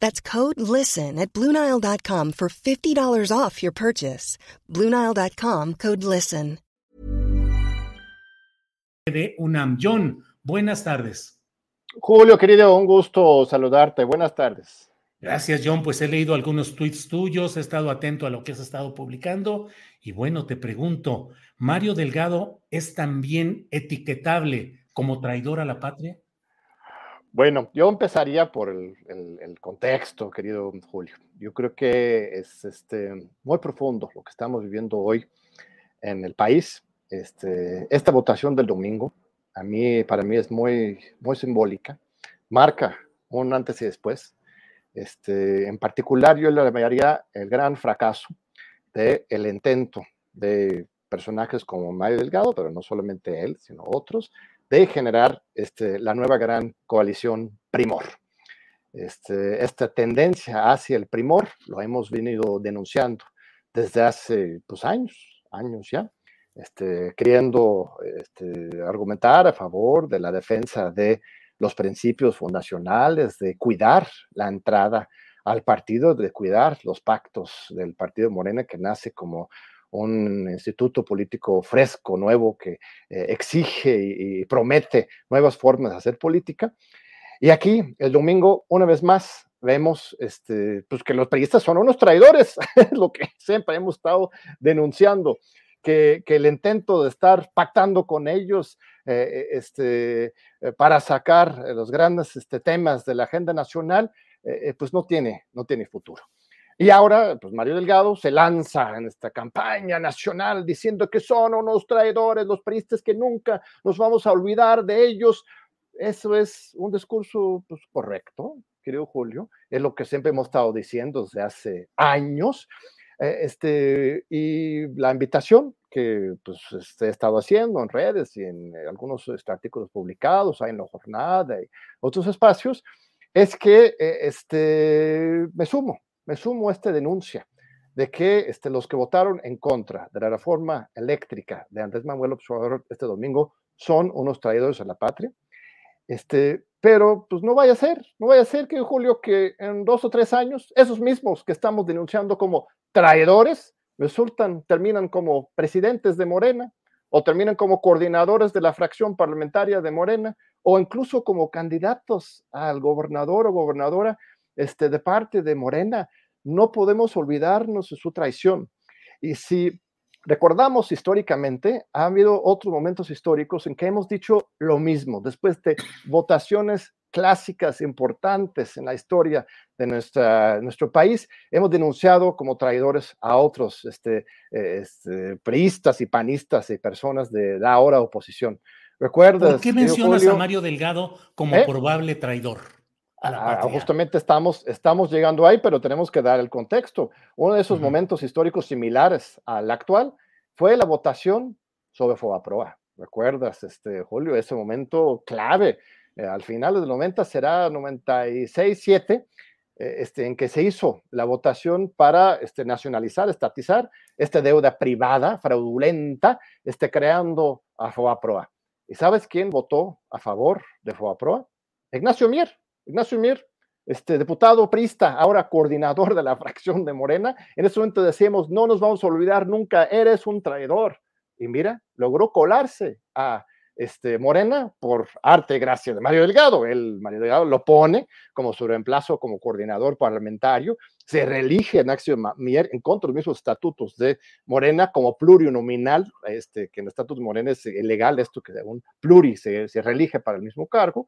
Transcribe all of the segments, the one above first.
That's code LISTEN at Bluenile.com for $50 off your purchase. Bluenile.com code LISTEN. De UNAM. John, buenas tardes. Julio, querido, un gusto saludarte. Buenas tardes. Gracias, John. Pues he leído algunos tweets tuyos, he estado atento a lo que has estado publicando. Y bueno, te pregunto, ¿Mario Delgado es también etiquetable como traidor a la patria? Bueno, yo empezaría por el, el, contexto, querido Julio. Yo creo que es este, muy profundo lo que estamos viviendo hoy en el país. Este, esta votación del domingo, a mí, para mí es muy, muy simbólica, marca un antes y después. Este, en particular, yo le llamaría el gran fracaso del el intento de personajes como Mario Delgado, pero no solamente él, sino otros, de generar este, la nueva gran coalición primor. Este, esta tendencia hacia el primor lo hemos venido denunciando desde hace pues, años, años ya, este, queriendo este, argumentar a favor de la defensa de los principios fundacionales, de cuidar la entrada al partido, de cuidar los pactos del partido Morena que nace como un instituto político fresco, nuevo, que eh, exige y, promete nuevas formas de hacer política. Y aquí, el domingo, una vez más, vemos este, pues que los periodistas son unos traidores, lo que siempre hemos estado denunciando, que, el intento de estar pactando con ellos eh, este, eh, para sacar los grandes este, temas de la agenda nacional, pues no tiene, no tiene futuro. Y ahora, pues Mario Delgado se lanza en esta campaña nacional diciendo que son unos traidores, los periodistas que nunca nos vamos a olvidar de ellos. Eso es un discurso pues, correcto, querido Julio, es lo que siempre hemos estado diciendo desde hace años. Eh, este, y la invitación que pues, este, he estado haciendo en redes y en algunos este, artículos publicados, hay en la jornada y otros espacios, es que eh, este, me sumo me sumo a esta denuncia de que este, los que votaron en contra de la reforma eléctrica de Andrés Manuel Observador este domingo son unos traidores a la patria. Este, pero pues no vaya a ser, no vaya a ser que Julio, que en dos o tres años, esos mismos que estamos denunciando como traidores, resultan, terminan como presidentes de Morena, o terminan como coordinadores de la fracción parlamentaria de Morena, o incluso como candidatos al gobernador o gobernadora este, de parte de Morena no podemos olvidarnos de su traición. Y si recordamos históricamente, ha habido otros momentos históricos en que hemos dicho lo mismo, después de votaciones clásicas importantes en la historia de nuestra, nuestro país, hemos denunciado como traidores a otros este, este, priistas y panistas y personas de la ahora oposición. ¿Recuerdas? ¿Por qué mencionas a Mario Delgado como ¿Eh? probable traidor? Ah, justamente estamos, estamos llegando ahí, pero tenemos que dar el contexto. Uno de esos momentos históricos similares al actual fue la votación sobre FOBAPROA. ¿Recuerdas, este, Julio, ese momento clave? Eh, al final del 90 será 96-7, eh, este, en que se hizo la votación para este, nacionalizar, estatizar esta deuda privada, fraudulenta, este, creando a FOBAPROA. ¿Y sabes quién votó a favor de FOBAPROA? Ignacio Mier, Ignacio Mir, este diputado prista, ahora coordinador de la fracción de Morena, en ese momento decíamos, no nos vamos a olvidar nunca, eres un traidor. Y mira, logró colarse a este, Morena por arte y gracia de Mario Delgado. El Mario Delgado lo pone como su reemplazo como coordinador parlamentario, se reelige Axio Mier en contra de los mismos estatutos de Morena como plurinominal, este, que en el estatuto de Morena es ilegal esto que un pluri se, se reelige para el mismo cargo.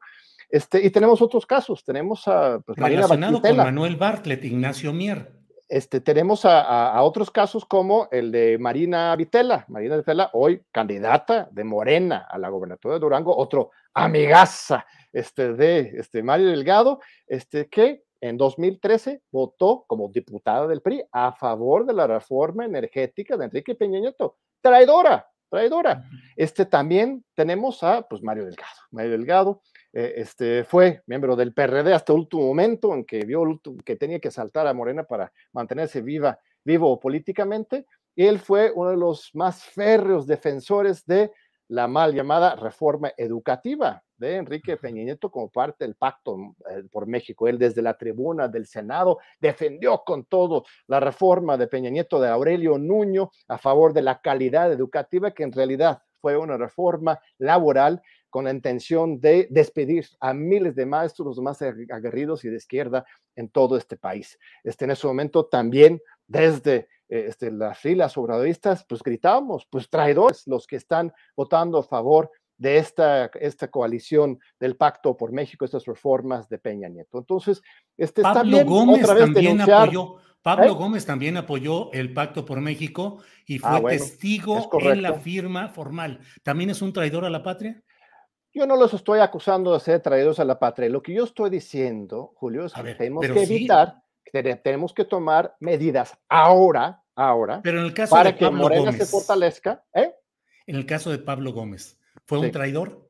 Este, y tenemos otros casos, tenemos a pues, Relacionado con Manuel Bartlett, Ignacio Mier. Este, tenemos a, otros casos como el de Marina Vitela. Marina Vitela, hoy candidata de Morena a la gobernatura de Durango, otro amigaza este, de este, Mario Delgado, este, que en 2013 votó como diputada del PRI a favor de la reforma energética de Enrique Peña Nieto. Traidora, traidora. Este, también tenemos a pues, Mario Delgado. Mario Delgado eh, este, fue miembro del PRD hasta el último momento en que vio que tenía que saltar a Morena para mantenerse viva, vivo políticamente. Y él fue uno de los más férreos defensores de la mal llamada reforma educativa de Enrique Peña Nieto como parte del pacto eh, por México. Él desde la tribuna del Senado defendió con todo la reforma de Peña Nieto de Aurelio Nuño a favor de la calidad educativa, que en realidad fue una reforma laboral con la intención de despedir a miles de maestros, más aguerridos y de izquierda en todo este país. Este, en ese momento también desde eh, este, las filas obradoristas, pues gritamos, pues traidores, los que están votando a favor de esta, esta coalición del Pacto por México, estas reformas de Peña Nieto. Entonces, este Pablo Gómez también apoyó, Pablo ¿Eh? Gómez también apoyó el Pacto por México y fue ah, testigo en la firma formal. ¿También es un traidor a la patria? Yo no los estoy acusando de ser traidores a la patria. Lo que yo estoy diciendo, Julio, es que tenemos que evitar, tenemos que tomar medidas ahora, ahora, pero en el caso para que Morena se fortalezca. ¿eh? En el caso de Pablo Gómez, ¿fue un traidor?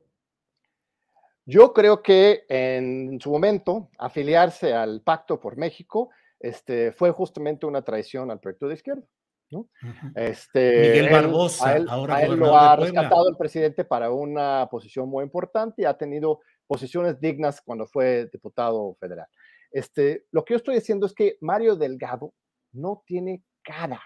Yo creo que en su momento afiliarse al Pacto por México este, fue justamente una traición al proyecto de izquierda este, Miguel Barbosa, ahora lo ha rescatado el presidente para una posición muy importante y ha tenido posiciones dignas cuando fue diputado federal. Este, lo que yo estoy diciendo es que Mario Delgado no tiene cara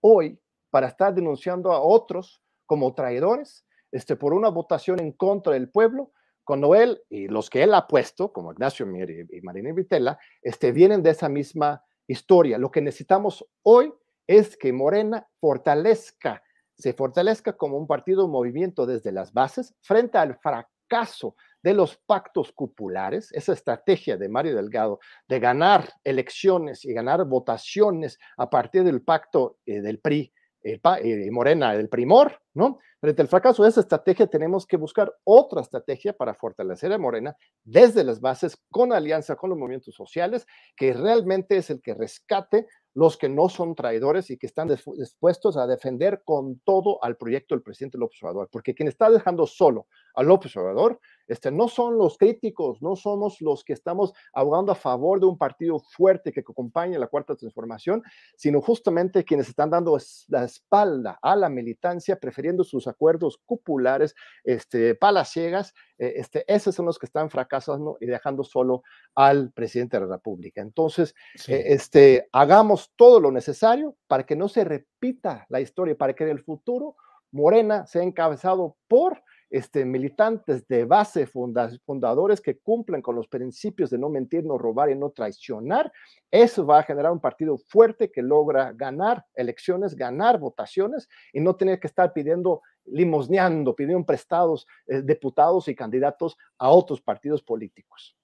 hoy para estar denunciando a otros como traidores este, por una votación en contra del pueblo, cuando él y los que él ha puesto, como Ignacio Mier y, Marina Vitela, este, vienen de esa misma historia. Lo que necesitamos hoy es que Morena fortalezca, se fortalezca como un partido movimiento desde las bases frente al fracaso de los pactos cupulares, esa estrategia de Mario Delgado de ganar elecciones y ganar votaciones a partir del pacto eh, del PRI y eh, Morena, del primor, ¿no? Frente al fracaso de esa estrategia tenemos que buscar otra estrategia para fortalecer a Morena desde las bases, con alianza con los movimientos sociales, que realmente es el que rescate los que no son traidores y que están dispuestos a defender con todo al proyecto del presidente López Obrador, porque quien está dejando solo a López Obrador este, no son los críticos, no somos los que estamos abogando a favor de un partido fuerte que acompañe la cuarta transformación, sino justamente quienes están dando la espalda a la militancia, prefiriendo sus acuerdos cupulares, este, palas ciegas, eh, este, esos son los que están fracasando y dejando solo al presidente de la República. Entonces, eh, este, hagamos todo lo necesario para que no se repita la historia, para que en el futuro Morena sea encabezado por este, militantes de base, fundadores que cumplen con los principios de no mentir, no robar y no traicionar, eso va a generar un partido fuerte que logra ganar elecciones, ganar votaciones y no tener que estar pidiendo, limosneando, pidiendo prestados eh, diputados y candidatos a otros partidos políticos.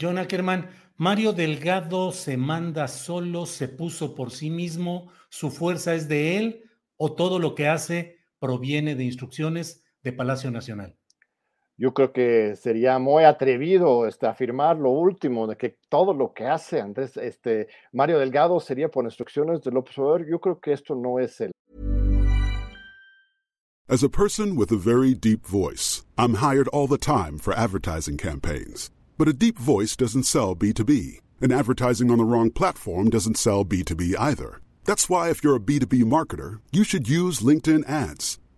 John Ackerman, Mario Delgado se manda solo, se puso por sí mismo, su fuerza es de él o todo lo que hace proviene de instrucciones de Palacio Nacional. Yo creo que sería muy atrevido este, afirmar lo último, de que todo lo que hace Andrés, este, Mario Delgado sería por instrucciones de López Obrador. Yo creo que esto no es el. As a person with a very deep voice, I'm hired all the time for advertising campaigns. But a deep voice doesn't sell B2B, and advertising on the wrong platform doesn't sell B2B either. That's why, if you're a B2B marketer, you should use LinkedIn ads.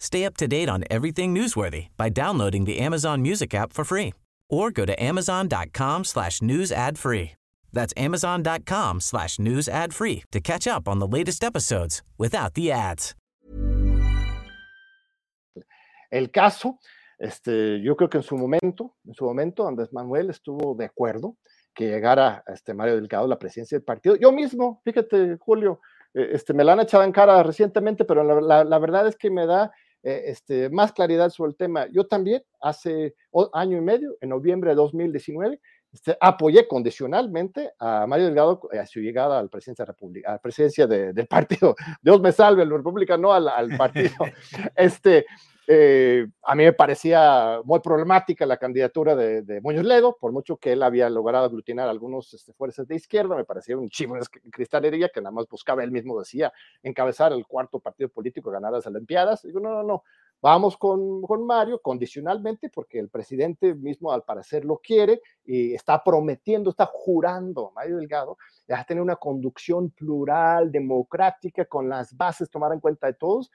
Stay up to date on everything newsworthy by downloading the Amazon Music app for free or go to amazon.com slash news ad free. That's amazon.com slash news ad free to catch up on the latest episodes without the ads. El caso, este, yo creo que en su momento, en su momento, Andrés Manuel estuvo de acuerdo que llegara este Mario Delgado a la presidencia del partido. Yo mismo, fíjate, Julio, eh, este, me la han echado en cara recientemente, pero la, la, la verdad es que me da eh, este, más claridad sobre el tema. Yo también, hace año y medio, en noviembre de 2019, este, apoyé condicionalmente a Mario Delgado a su llegada a la presidencia, a la presidencia de, del partido. Dios me salve, la República, no al, al partido. este, eh, a mí me parecía muy problemática la candidatura de, de, Muñoz Ledo, por mucho que él había logrado aglutinar algunos este, fuerzas de izquierda, me parecía un chivo de cristalería que nada más buscaba, él mismo decía, encabezar el cuarto partido político, ganar las Olimpiadas. Digo, no, no, no, vamos con, con Mario condicionalmente, porque el presidente mismo al parecer lo quiere y está prometiendo, está jurando, Mario Delgado, a tener una conducción plural, democrática, con las bases, tomar en cuenta de todos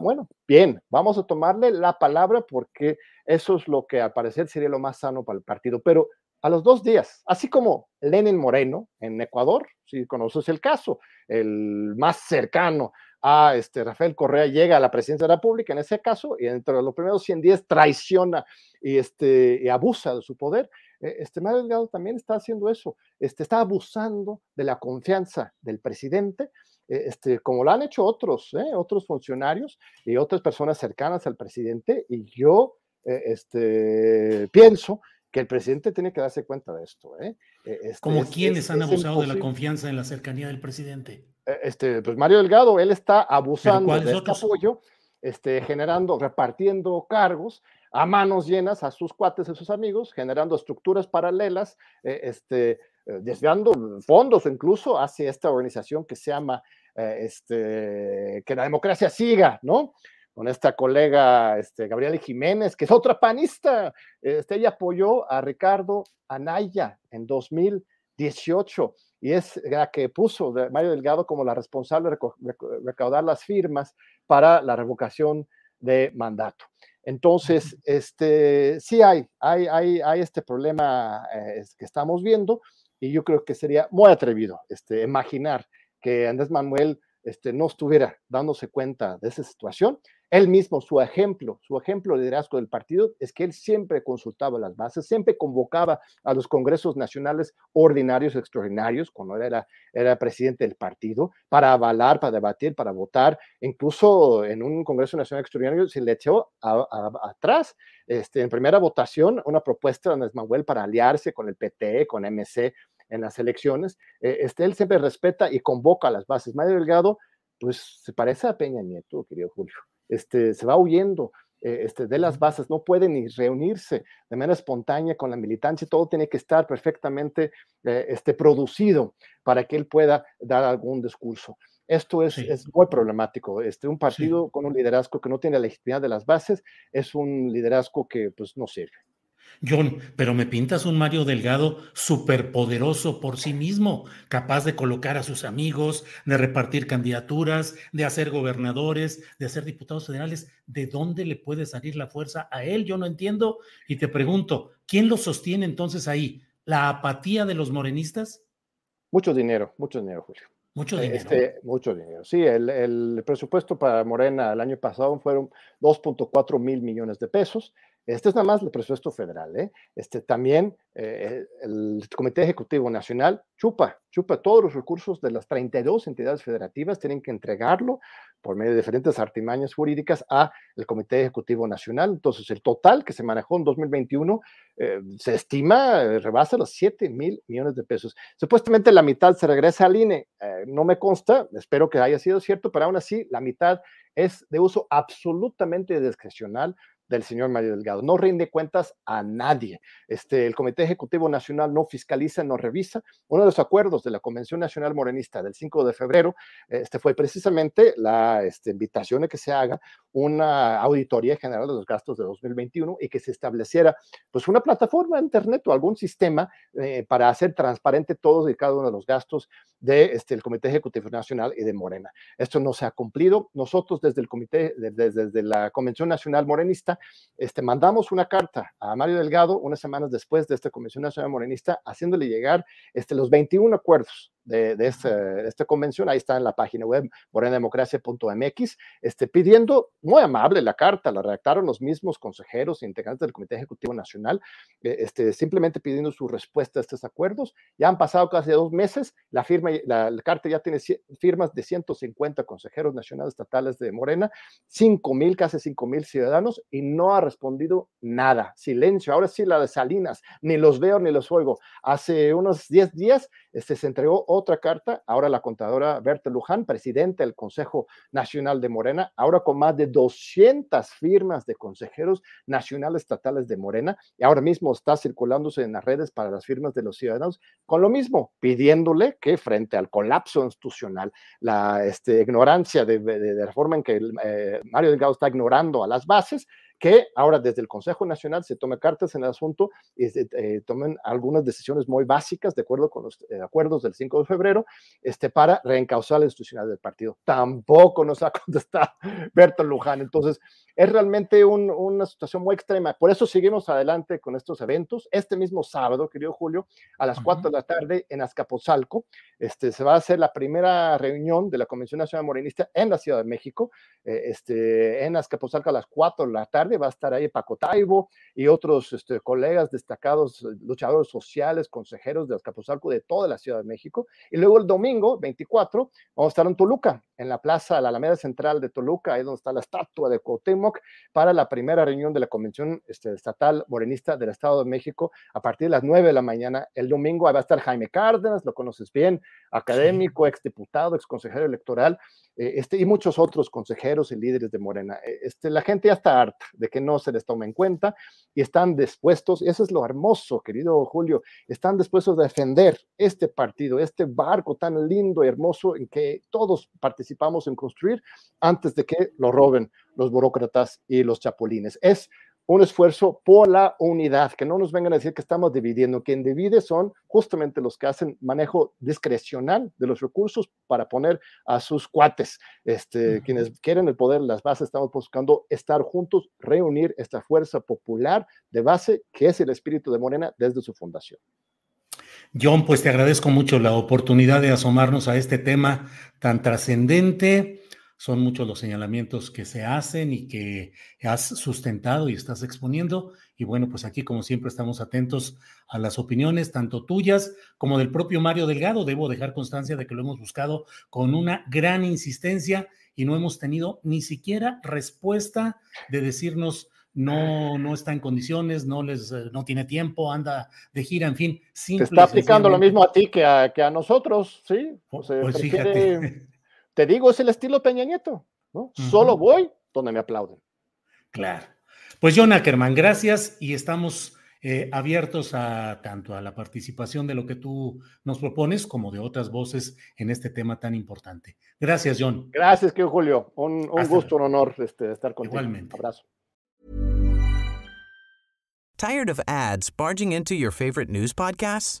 bueno, bien, vamos a tomarle la palabra porque eso es lo que al parecer sería lo más sano para el partido. Pero a los dos días, así como Lenin Moreno en Ecuador, si conoces el caso, el más cercano a este, Rafael Correa llega a la presidencia de la República en ese caso y entre los primeros 100 días traiciona y, este, y abusa de su poder. Eh, este Mario Delgado también está haciendo eso, este, está abusando de la confianza del presidente eh, este, como lo han hecho otros, ¿eh? otros funcionarios y otras personas cercanas al presidente, y yo eh, este, pienso que el presidente tiene que darse cuenta de esto. ¿eh? Este, ¿Como quienes han abusado de la confianza en la cercanía del presidente? Este, pues Mario Delgado, él está abusando de este apoyo, este, generando, repartiendo cargos a manos llenas a sus cuates, a sus amigos, generando estructuras paralelas, este, desviando fondos incluso hacia esta organización que se llama eh, este, que la democracia siga, ¿no? Con esta colega este, Gabriela Jiménez, que es otra panista. Este, ella apoyó a Ricardo Anaya en 2018 y es la que puso Mario Delgado como la responsable de recaudar las firmas para la revocación de mandato. Entonces, este, sí hay, hay, hay, hay este problema eh, que estamos viendo y yo creo que sería muy atrevido este, imaginar que Andrés Manuel este, no estuviera dándose cuenta de esa situación. Él mismo, su ejemplo, su ejemplo de liderazgo del partido es que él siempre consultaba las bases, siempre convocaba a los congresos nacionales ordinarios, extraordinarios, cuando era, era presidente del partido, para avalar, para debatir, para votar. Incluso en un congreso nacional extraordinario se le echó atrás, este, en primera votación, una propuesta de Andrés Manuel para aliarse con el PT, con MC, en las elecciones, eh, este, él siempre respeta y convoca a las bases. Mario Delgado, pues se parece a Peña Nieto, querido Julio. Este, se va huyendo eh, este, de las bases, no puede ni reunirse de manera espontánea con la militancia, todo tiene que estar perfectamente eh, este, producido para que él pueda dar algún discurso. Esto es, es muy problemático. Este, un partido sí. con un liderazgo que no tiene la legitimidad de las bases es un liderazgo que pues, no sirve. John, pero me pintas un Mario Delgado superpoderoso por sí mismo, capaz de colocar a sus amigos, de repartir candidaturas, de hacer gobernadores, de hacer diputados federales. ¿De dónde le puede salir la fuerza a él? Yo no entiendo. Y te pregunto, ¿quién lo sostiene entonces ahí? ¿La apatía de los morenistas? Mucho dinero, mucho dinero, Julio. Mucho dinero. Este, mucho dinero. Sí, el, el, presupuesto para Morena el año pasado fueron 2.4 mil millones de pesos. Este es nada más el presupuesto federal. ¿eh? Este, también eh, el Comité Ejecutivo Nacional chupa, chupa todos los recursos de las 32 entidades federativas, tienen que entregarlo por medio de diferentes artimañas jurídicas a el Comité Ejecutivo Nacional. Entonces, el total que se manejó en 2021 eh, se estima, rebasa los 7 mil millones de pesos. Supuestamente la mitad se regresa al INE. no me consta, espero que haya sido cierto, pero aún así la mitad es de uso absolutamente discrecional del señor Mario Delgado. No rinde cuentas a nadie. Este, el Comité Ejecutivo Nacional no fiscaliza, no revisa. Uno de los acuerdos de la Convención Nacional Morenista del 5 de febrero este, fue precisamente la este, invitación a que se haga una auditoría general de los gastos de 2021 y que se estableciera pues una plataforma de internet o algún sistema eh, para hacer transparente todos y cada uno de los gastos de, este, el Comité Ejecutivo Nacional y de Morena. Esto no se ha cumplido. Nosotros desde el Comité, desde, desde la Convención Nacional Morenista, este, mandamos una carta a Mario Delgado unas semanas después de esta Convención Nacional Morenista, haciéndole llegar este, los 21 acuerdos de, este, esta convención, ahí está en la página web morenademocracia.mx, este, pidiendo, muy amable la carta, la redactaron los mismos consejeros e integrantes del Comité Ejecutivo Nacional, eh, este, simplemente pidiendo su respuesta a estos acuerdos. Ya han pasado casi dos meses, la, firma, la, la carta ya tiene firmas de 150 consejeros nacionales estatales de Morena, 5 mil, casi 5 mil ciudadanos, y no ha respondido nada. Silencio. Ahora sí, la de Salinas, ni los veo ni los oigo. Hace unos 10 días este, se entregó otra carta, ahora la contadora Berta Luján, presidenta del Consejo Nacional de Morena, ahora con más de 200 firmas de consejeros nacionales estatales de Morena, y ahora mismo está circulándose en las redes para las firmas de los ciudadanos, con lo mismo, pidiéndole que frente al colapso institucional, la este, ignorancia de, la forma en que eh, Mario Delgado está ignorando a las bases, que ahora desde el Consejo Nacional se tome cartas en el asunto y eh, tomen algunas decisiones muy básicas de acuerdo con los eh, acuerdos del 5 de febrero este, para reencauzar la institucional del partido. Tampoco nos ha contestado Berto Luján. Entonces, es realmente una situación muy extrema. Por eso seguimos adelante con estos eventos. Este mismo sábado, querido Julio, a las 4 de la tarde en Azcapotzalco, este, se va a hacer la primera reunión de la Convención Nacional Morenista en la Ciudad de México. Eh, este, en Azcapotzalco a las 4 de la tarde va a estar ahí Paco Taibo y otros este, colegas destacados, luchadores sociales, consejeros de Azcapotzalco de toda la Ciudad de México. Y luego el domingo 24 vamos a estar en Toluca, en la plaza, la Alameda Central de Toluca, ahí donde está la estatua de Cuauhtémoc para la primera reunión de la Convención este, Estatal Morenista del Estado de México a partir de las 9 de la mañana. El domingo va a estar Jaime Cárdenas, lo conoces bien, académico, exdiputado, exconsejero electoral, eh, este, y muchos otros consejeros y líderes de Morena. Eh, este, la gente ya está harta de que no se les tome en cuenta y están dispuestos, eso es lo hermoso, querido Julio, están dispuestos a defender este partido, este barco tan lindo y hermoso en que todos participamos en construir antes de que lo roben los burócratas y los chapulines. Es un esfuerzo por la unidad, que no nos vengan a decir que estamos dividiendo. Quien divide son justamente los que hacen manejo discrecional de los recursos para poner a sus cuates. Este, Quienes quieren el poder, las bases, estamos buscando estar juntos, reunir esta fuerza popular de base que es el espíritu de Morena desde su fundación. John, pues te agradezco mucho la oportunidad de asomarnos a este tema tan trascendente son muchos los señalamientos que se hacen y que has sustentado y estás exponiendo. Y bueno, pues aquí como siempre estamos atentos a las opiniones, tanto tuyas como del propio Mario Delgado. Debo dejar constancia de que lo hemos buscado con una gran insistencia y no hemos tenido ni siquiera respuesta de decirnos no, no está en condiciones, no les, eh, no tiene tiempo, anda de gira, en fin. Te está aplicando lo mismo a ti que a, que a nosotros, ¿sí? pues fíjate. Te digo, es el estilo Peña Nieto, ¿no? Solo voy donde me aplauden. Claro. Pues John Ackerman, gracias y estamos eh, abiertos a tanto a la participación de lo que tú nos propones como de otras voces en este tema tan importante. Gracias, John. Gracias, que Julio. Un, un gusto, un honor este, estar contigo. Igualmente. Un abrazo. Tired of ads barging into your favorite news podcasts?